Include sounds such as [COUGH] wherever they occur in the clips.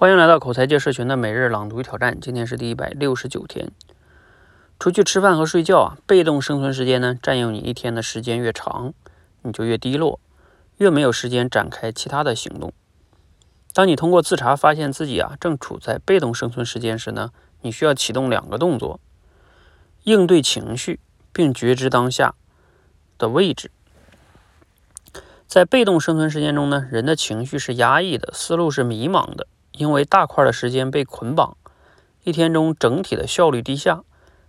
欢迎来到口才界社群的每日朗读挑战，今天是第一百六十九天。出去吃饭和睡觉啊，被动生存时间呢，占用你一天的时间越长，你就越低落，越没有时间展开其他的行动。当你通过自查发现自己啊正处在被动生存时间时呢，你需要启动两个动作：应对情绪，并觉知当下的位置。在被动生存时间中呢，人的情绪是压抑的，思路是迷茫的。因为大块的时间被捆绑，一天中整体的效率低下，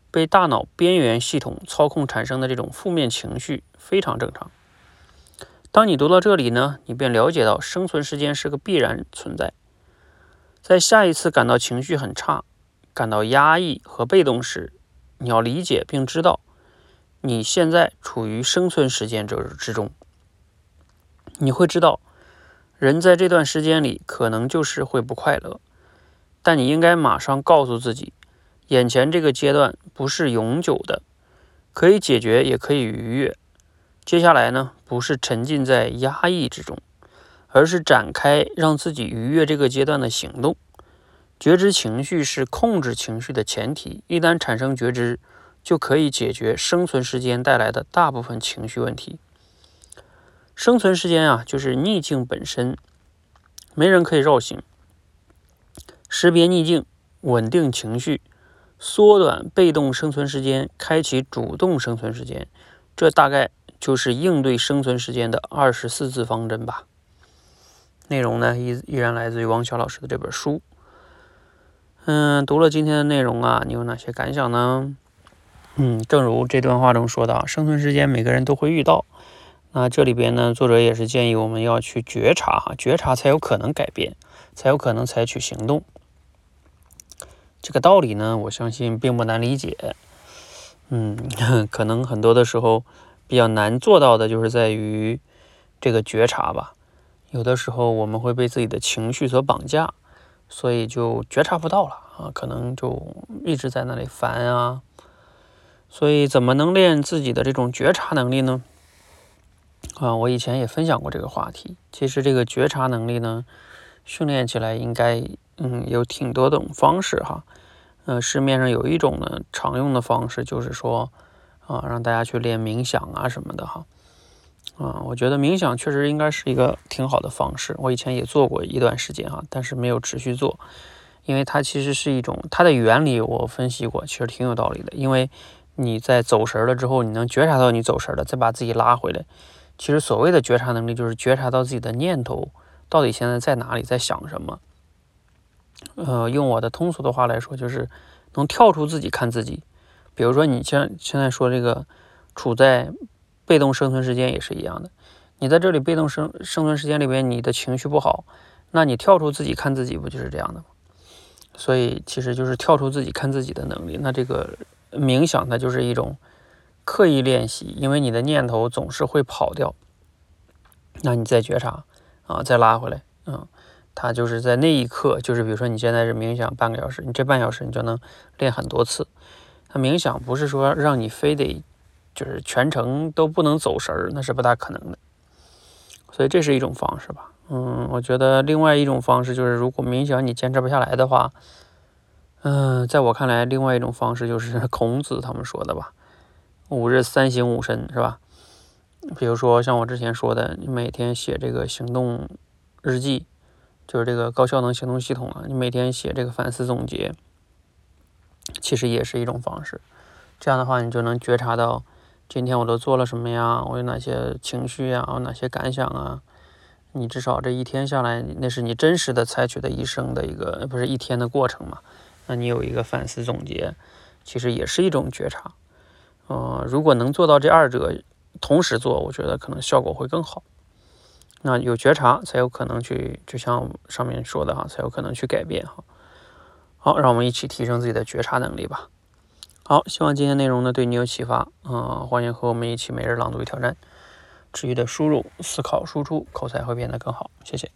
被大脑边缘系统操控产生的这种负面情绪非常正常。当你读到这里呢，你便了解到生存时间是个必然存在。在下一次感到情绪很差、感到压抑和被动时，你要理解并知道你现在处于生存时间之之中。你会知道。人在这段时间里可能就是会不快乐，但你应该马上告诉自己，眼前这个阶段不是永久的，可以解决也可以逾越。接下来呢，不是沉浸在压抑之中，而是展开让自己逾越这个阶段的行动。觉知情绪是控制情绪的前提，一旦产生觉知，就可以解决生存时间带来的大部分情绪问题。生存时间啊，就是逆境本身，没人可以绕行。识别逆境，稳定情绪，缩短被动生存时间，开启主动生存时间，这大概就是应对生存时间的二十四字方针吧。内容呢，依依然来自于王晓老师的这本书。嗯，读了今天的内容啊，你有哪些感想呢？嗯，正如这段话中说的，生存时间每个人都会遇到。那这里边呢，作者也是建议我们要去觉察哈，觉察才有可能改变，才有可能采取行动。这个道理呢，我相信并不难理解。嗯，[LAUGHS] 可能很多的时候比较难做到的就是在于这个觉察吧。有的时候我们会被自己的情绪所绑架，所以就觉察不到了啊，可能就一直在那里烦啊。所以怎么能练自己的这种觉察能力呢？啊，我以前也分享过这个话题。其实这个觉察能力呢，训练起来应该，嗯，有挺多种方式哈。呃，市面上有一种呢，常用的方式就是说，啊，让大家去练冥想啊什么的哈。啊，我觉得冥想确实应该是一个挺好的方式。我以前也做过一段时间哈，但是没有持续做，因为它其实是一种它的原理我分析过，其实挺有道理的。因为你在走神了之后，你能觉察到你走神了，再把自己拉回来。其实所谓的觉察能力，就是觉察到自己的念头到底现在在哪里，在想什么。呃，用我的通俗的话来说，就是能跳出自己看自己。比如说，你像现在说这个处在被动生存时间也是一样的。你在这里被动生生存时间里边，你的情绪不好，那你跳出自己看自己，不就是这样的吗？所以其实就是跳出自己看自己的能力。那这个冥想，它就是一种。刻意练习，因为你的念头总是会跑掉，那你再觉察啊，再拉回来，嗯，它就是在那一刻，就是比如说你现在是冥想半个小时，你这半小时你就能练很多次。他冥想不是说让你非得就是全程都不能走神儿，那是不大可能的。所以这是一种方式吧，嗯，我觉得另外一种方式就是，如果冥想你坚持不下来的话，嗯，在我看来，另外一种方式就是 [LAUGHS] 孔子他们说的吧。五日三省吾身是吧？比如说像我之前说的，你每天写这个行动日记，就是这个高效能行动系统啊。你每天写这个反思总结，其实也是一种方式。这样的话，你就能觉察到今天我都做了什么呀？我有哪些情绪呀？我哪些感想啊？你至少这一天下来，那是你真实的采取的一生的一个，不是一天的过程嘛？那你有一个反思总结，其实也是一种觉察。呃，如果能做到这二者同时做，我觉得可能效果会更好。那有觉察才有可能去，就像上面说的哈，才有可能去改变哈。好，让我们一起提升自己的觉察能力吧。好，希望今天内容呢对你有启发。嗯，欢迎和我们一起每日朗读与挑战，持续的输入、思考、输出，口才会变得更好。谢谢。